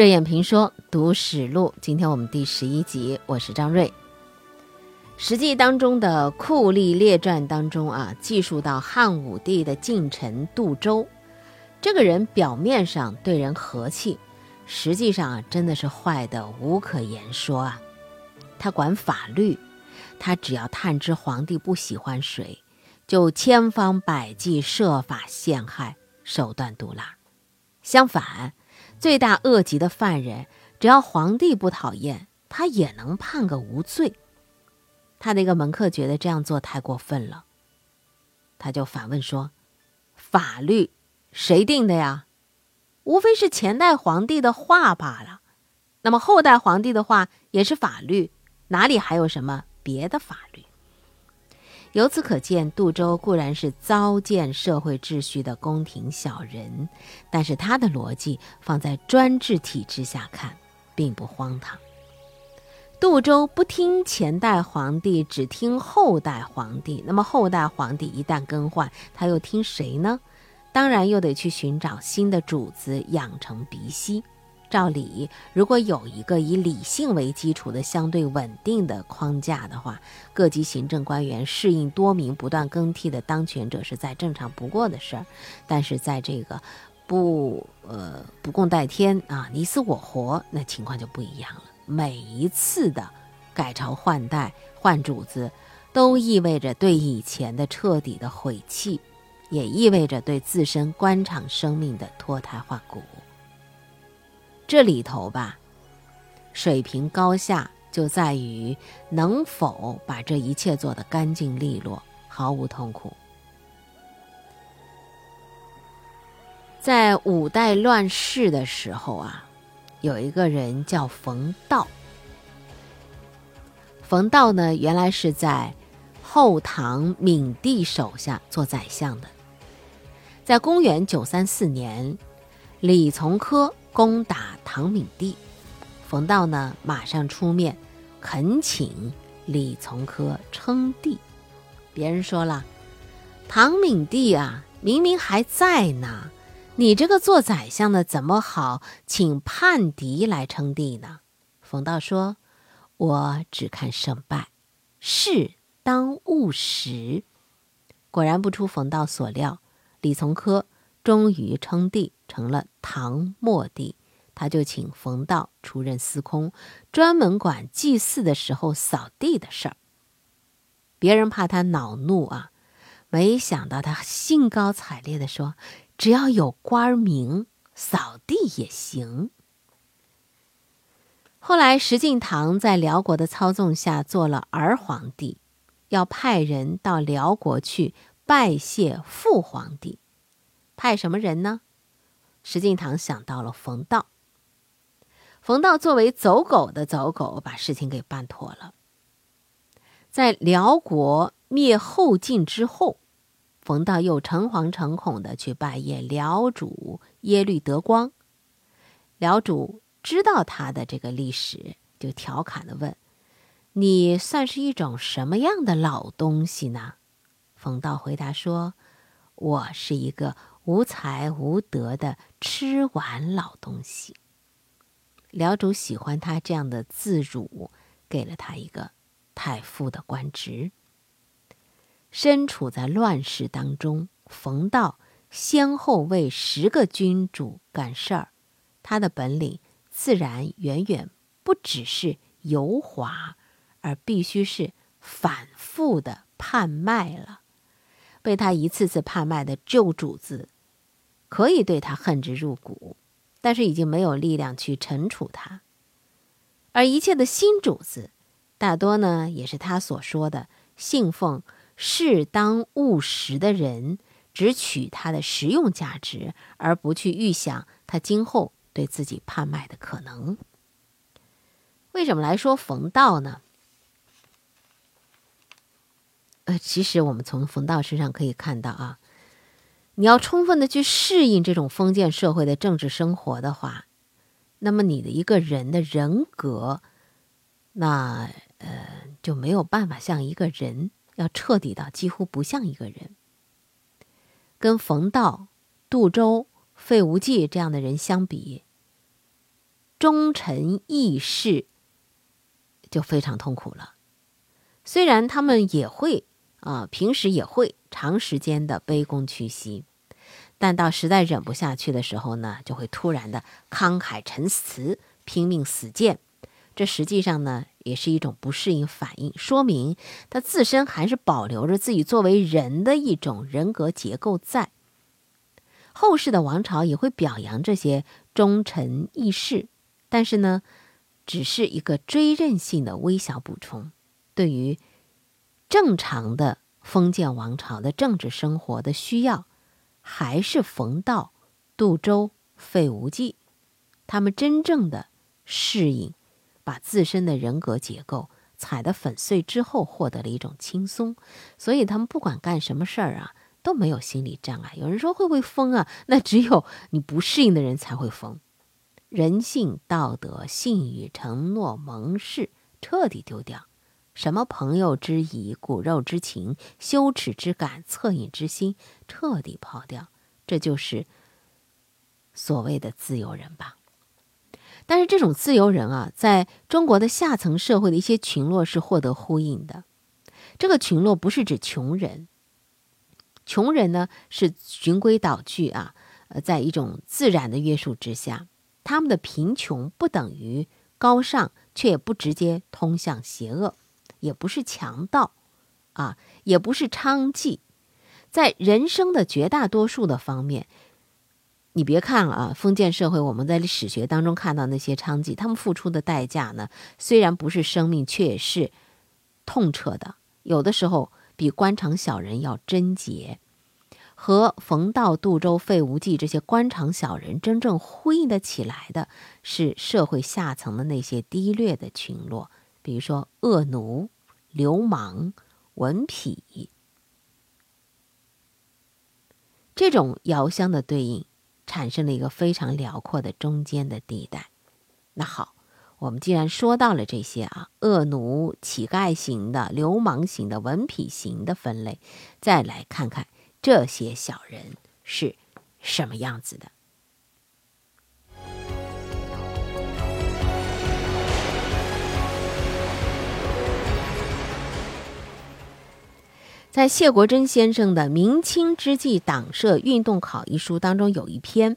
瑞眼评说读史录，今天我们第十一集，我是张瑞。《史记》当中的《酷吏列传》当中啊，记述到汉武帝的近臣杜周，这个人表面上对人和气，实际上啊真的是坏的无可言说啊。他管法律，他只要探知皇帝不喜欢谁，就千方百计设法陷害，手段毒辣。相反。罪大恶极的犯人，只要皇帝不讨厌，他也能判个无罪。他那个门客觉得这样做太过分了，他就反问说：“法律谁定的呀？无非是前代皇帝的话罢了。那么后代皇帝的话也是法律，哪里还有什么别的法律？”由此可见，杜周固然是糟践社会秩序的宫廷小人，但是他的逻辑放在专制体制下看，并不荒唐。杜周不听前代皇帝，只听后代皇帝，那么后代皇帝一旦更换，他又听谁呢？当然又得去寻找新的主子，养成鼻息。照理，如果有一个以理性为基础的相对稳定的框架的话，各级行政官员适应多名不断更替的当权者是再正常不过的事儿。但是在这个不呃不共戴天啊你死我活，那情况就不一样了。每一次的改朝换代换主子，都意味着对以前的彻底的毁弃，也意味着对自身官场生命的脱胎换骨。这里头吧，水平高下就在于能否把这一切做得干净利落，毫无痛苦。在五代乱世的时候啊，有一个人叫冯道。冯道呢，原来是在后唐闵帝手下做宰相的。在公元九三四年，李从珂。攻打唐闵帝，冯道呢马上出面恳请李从珂称帝。别人说了，唐闵帝啊，明明还在呢，你这个做宰相的怎么好请叛敌来称帝呢？冯道说：“我只看胜败，事当务实。”果然不出冯道所料，李从珂。终于称帝，成了唐末帝。他就请冯道出任司空，专门管祭祀的时候扫地的事儿。别人怕他恼怒啊，没想到他兴高采烈地说：“只要有官名，扫地也行。”后来石敬瑭在辽国的操纵下做了儿皇帝，要派人到辽国去拜谢父皇帝。派什么人呢？石敬瑭想到了冯道。冯道作为走狗的走狗，把事情给办妥了。在辽国灭后晋之后，冯道又诚惶诚恐的去拜谒辽主耶律德光。辽主知道他的这个历史，就调侃的问：“你算是一种什么样的老东西呢？”冯道回答说：“我是一个。”无才无德的吃完老东西。辽主喜欢他这样的自辱，给了他一个太傅的官职。身处在乱世当中，冯道先后为十个君主干事儿，他的本领自然远远不只是油滑，而必须是反复的叛卖了。被他一次次叛卖的旧主子，可以对他恨之入骨，但是已经没有力量去惩处他。而一切的新主子，大多呢也是他所说的信奉适当务实的人，只取他的实用价值，而不去预想他今后对自己叛卖的可能。为什么来说冯道呢？呃，其实我们从冯道身上可以看到啊，你要充分的去适应这种封建社会的政治生活的话，那么你的一个人的人格，那呃就没有办法像一个人，要彻底到几乎不像一个人。跟冯道、杜周、费无忌这样的人相比，忠臣义士就非常痛苦了。虽然他们也会啊，平时也会长时间的卑躬屈膝，但到实在忍不下去的时候呢，就会突然的慷慨陈词，拼命死谏。这实际上呢，也是一种不适应反应，说明他自身还是保留着自己作为人的一种人格结构在。后世的王朝也会表扬这些忠臣义士，但是呢，只是一个追认性的微小补充。对于正常的封建王朝的政治生活的需要，还是冯道、杜周、费无忌，他们真正的适应，把自身的人格结构踩得粉碎之后，获得了一种轻松。所以他们不管干什么事儿啊。都没有心理障碍。有人说会不会疯啊？那只有你不适应的人才会疯。人性、道德、信誉、承诺、盟誓，彻底丢掉。什么朋友之谊、骨肉之情、羞耻之感、恻隐之心，彻底抛掉。这就是所谓的自由人吧。但是这种自由人啊，在中国的下层社会的一些群落是获得呼应的。这个群落不是指穷人。穷人呢是循规蹈矩啊，呃，在一种自然的约束之下，他们的贫穷不等于高尚，却也不直接通向邪恶，也不是强盗，啊，也不是娼妓，在人生的绝大多数的方面，你别看了啊，封建社会我们在史学当中看到那些娼妓，他们付出的代价呢，虽然不是生命，却也是痛彻的，有的时候。比官场小人要贞洁，和冯道、杜周、费无忌这些官场小人真正呼应的起来的，是社会下层的那些低劣的群落，比如说恶奴、流氓、文痞。这种遥相的对应，产生了一个非常辽阔的中间的地带。那好。我们既然说到了这些啊，恶奴、乞丐型的、流氓型的、文痞型的分类，再来看看这些小人是什么样子的。在谢国珍先生的《明清之际党社运动考》一书当中，有一篇《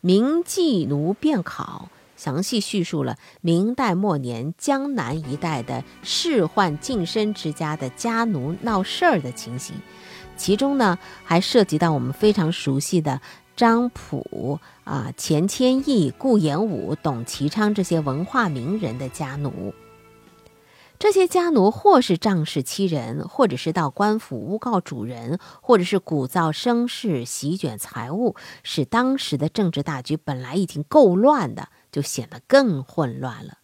明妓奴变考》。详细叙述了明代末年江南一带的仕宦近身之家的家奴闹事儿的情形，其中呢还涉及到我们非常熟悉的张溥啊、钱谦益、顾炎武、董其昌这些文化名人的家奴。这些家奴或是仗势欺人，或者是到官府诬告主人，或者是鼓噪声势、席卷财物，使当时的政治大局本来已经够乱的。就显得更混乱了。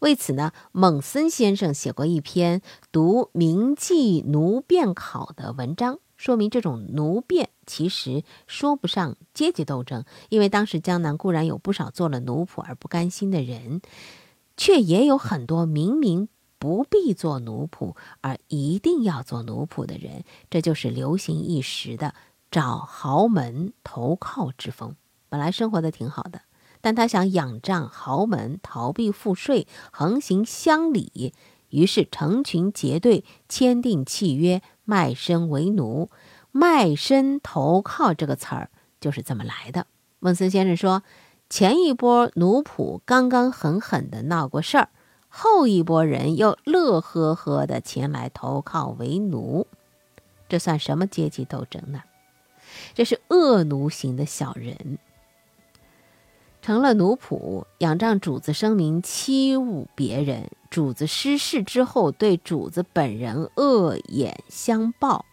为此呢，蒙森先生写过一篇读明记奴变考的文章，说明这种奴变其实说不上阶级斗争，因为当时江南固然有不少做了奴仆而不甘心的人，却也有很多明明不必做奴仆而一定要做奴仆的人。这就是流行一时的找豪门投靠之风。本来生活的挺好的。但他想仰仗豪门，逃避赋税，横行乡里，于是成群结队，签订契约，卖身为奴。卖身投靠这个词儿就是这么来的。孟森先生说，前一波奴仆刚刚狠狠地闹过事儿，后一波人又乐呵呵地前来投靠为奴，这算什么阶级斗争呢？这是恶奴型的小人。成了奴仆，仰仗主子声名欺侮别人；主子失势之后，对主子本人恶眼相报，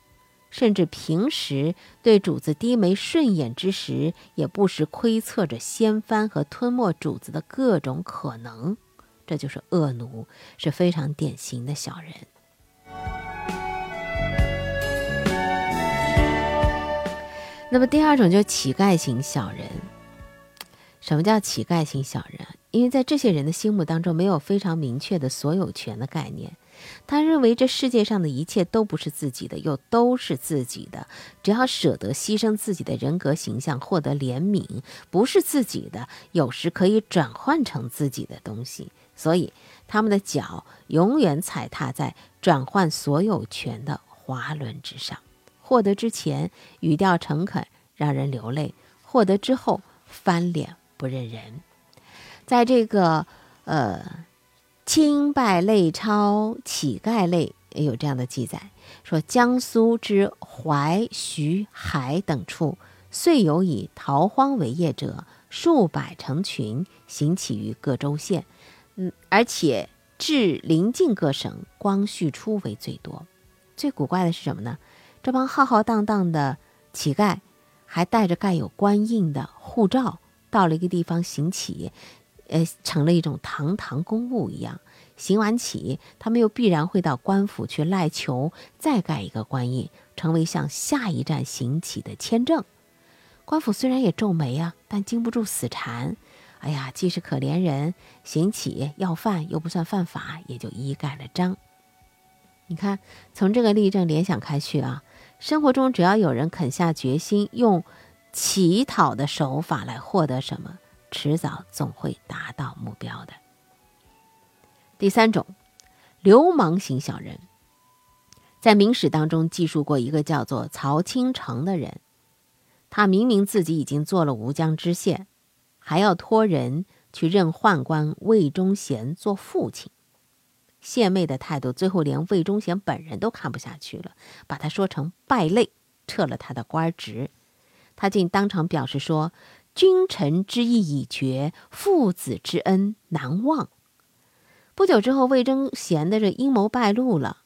甚至平时对主子低眉顺眼之时，也不时窥测着掀翻和吞没主子的各种可能。这就是恶奴，是非常典型的小人。那么第二种就是乞丐型小人。什么叫乞丐型小人？因为在这些人的心目当中，没有非常明确的所有权的概念，他认为这世界上的一切都不是自己的，又都是自己的。只要舍得牺牲自己的人格形象，获得怜悯，不是自己的，有时可以转换成自己的东西。所以，他们的脚永远踩踏在转换所有权的滑轮之上。获得之前，语调诚恳，让人流泪；获得之后，翻脸不认人。在这个，呃。清败类钞乞丐类也有这样的记载，说江苏之淮、徐、海等处，遂有以逃荒为业者，数百成群，行乞于各州县。嗯，而且至邻近各省，光绪初为最多。最古怪的是什么呢？这帮浩浩荡荡的乞丐，还带着盖有官印的护照，到了一个地方行乞。呃，成了一种堂堂公务一样。行完乞，他们又必然会到官府去赖求，再盖一个官印，成为向下一站行乞的签证。官府虽然也皱眉啊，但经不住死缠。哎呀，既是可怜人，行乞要饭又不算犯法，也就一盖了章。你看，从这个例证联想开去啊，生活中只要有人肯下决心，用乞讨的手法来获得什么。迟早总会达到目标的。第三种，流氓型小人，在明史当中记述过一个叫做曹清成的人，他明明自己已经做了吴江知县，还要托人去任宦官魏忠贤做父亲。献媚的态度，最后连魏忠贤本人都看不下去了，把他说成败类，撤了他的官职。他竟当场表示说。君臣之义已绝，父子之恩难忘。不久之后，魏征贤的这阴谋败露了，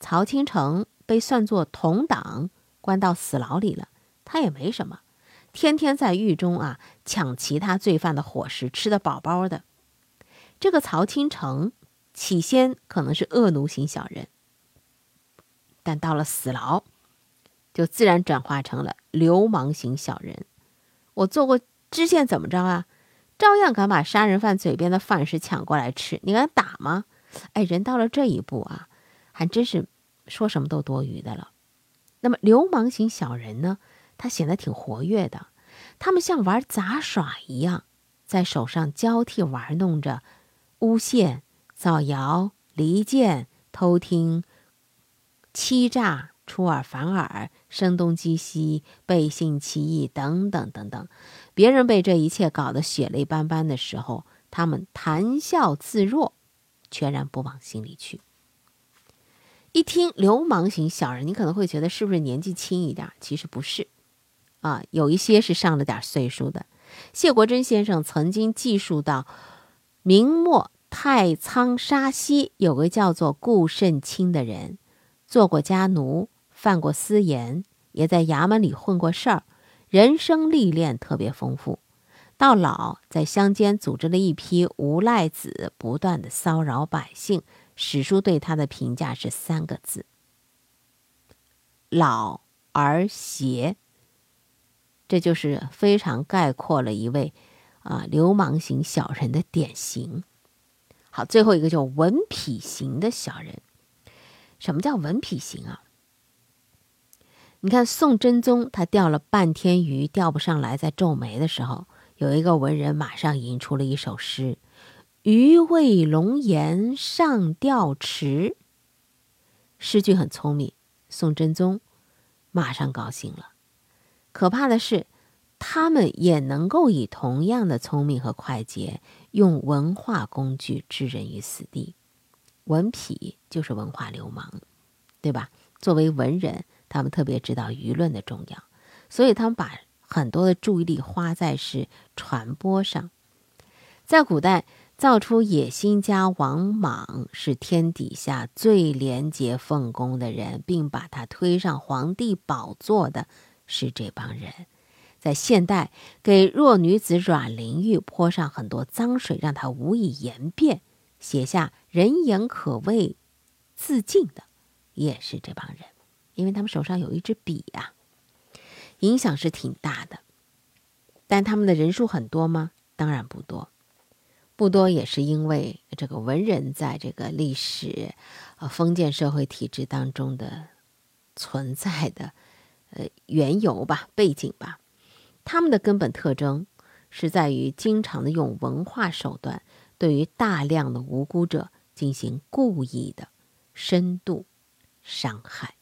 曹清城被算作同党，关到死牢里了。他也没什么，天天在狱中啊抢其他罪犯的伙食，吃得饱饱的。这个曹清城起先可能是恶奴型小人，但到了死牢，就自然转化成了流氓型小人。我做过知县，怎么着啊？照样敢把杀人犯嘴边的饭食抢过来吃，你敢打吗？哎，人到了这一步啊，还真是说什么都多余的了。那么流氓型小人呢？他显得挺活跃的，他们像玩杂耍一样，在手上交替玩弄着诬陷、造谣、离间、偷听、欺诈。出尔反尔、声东击西、背信弃义等等等等，别人被这一切搞得血泪斑斑的时候，他们谈笑自若，全然不往心里去。一听流氓型小人，你可能会觉得是不是年纪轻一点？其实不是，啊，有一些是上了点岁数的。谢国珍先生曾经记述到，明末太仓沙溪有个叫做顾慎清的人，做过家奴。犯过私盐，也在衙门里混过事儿，人生历练特别丰富。到老，在乡间组织了一批无赖子，不断的骚扰百姓。史书对他的评价是三个字：老而邪。这就是非常概括了一位啊流氓型小人的典型。好，最后一个叫文痞型的小人。什么叫文痞型啊？你看宋真宗，他钓了半天鱼钓不上来，在皱眉的时候，有一个文人马上吟出了一首诗：“鱼未龙颜上钓池。”诗句很聪明，宋真宗马上高兴了。可怕的是，他们也能够以同样的聪明和快捷，用文化工具置人于死地。文痞就是文化流氓，对吧？作为文人。他们特别知道舆论的重要，所以他们把很多的注意力花在是传播上。在古代，造出野心家王莽是天底下最廉洁奉公的人，并把他推上皇帝宝座的是这帮人。在现代，给弱女子阮玲玉泼上很多脏水，让她无以言辩，写下人言可畏自尽的，也是这帮人。因为他们手上有一支笔呀，影响是挺大的，但他们的人数很多吗？当然不多。不多也是因为这个文人在这个历史，呃封建社会体制当中的存在的，呃缘由吧、背景吧。他们的根本特征是在于经常的用文化手段，对于大量的无辜者进行故意的深度伤害。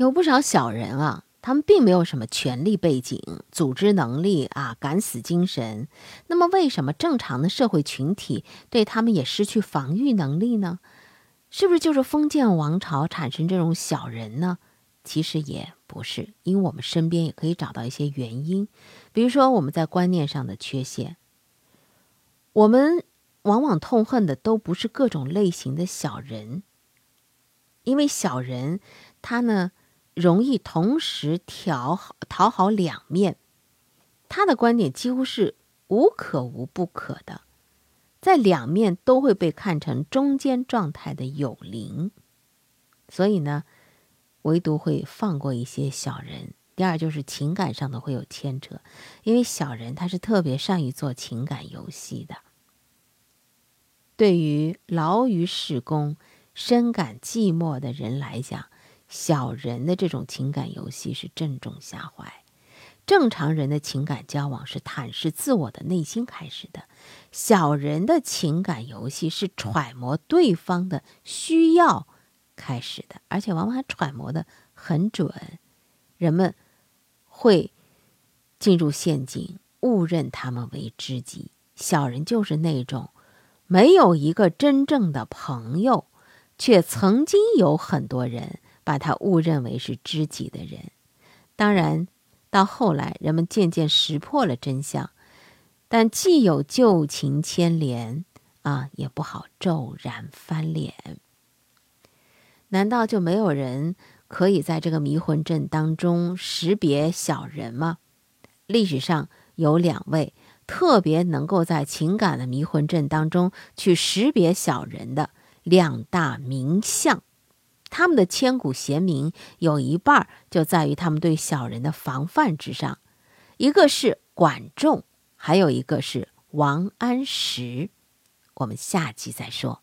有不少小人啊。他们并没有什么权力背景、组织能力啊、敢死精神。那么，为什么正常的社会群体对他们也失去防御能力呢？是不是就是封建王朝产生这种小人呢？其实也不是，因为我们身边也可以找到一些原因。比如说，我们在观念上的缺陷，我们往往痛恨的都不是各种类型的小人，因为小人他呢。容易同时调好讨好两面，他的观点几乎是无可无不可的，在两面都会被看成中间状态的有灵，所以呢，唯独会放过一些小人。第二就是情感上的会有牵扯，因为小人他是特别善于做情感游戏的。对于劳于事功、深感寂寞的人来讲。小人的这种情感游戏是正中下怀，正常人的情感交往是坦示自我的内心开始的，小人的情感游戏是揣摩对方的需要开始的，而且往往还揣摩的很准，人们会进入陷阱，误认他们为知己。小人就是那种没有一个真正的朋友，却曾经有很多人。把他误认为是知己的人，当然，到后来人们渐渐识破了真相，但既有旧情牵连啊，也不好骤然翻脸。难道就没有人可以在这个迷魂阵当中识别小人吗？历史上有两位特别能够在情感的迷魂阵当中去识别小人的两大名相。他们的千古贤名有一半就在于他们对小人的防范之上，一个是管仲，还有一个是王安石。我们下集再说。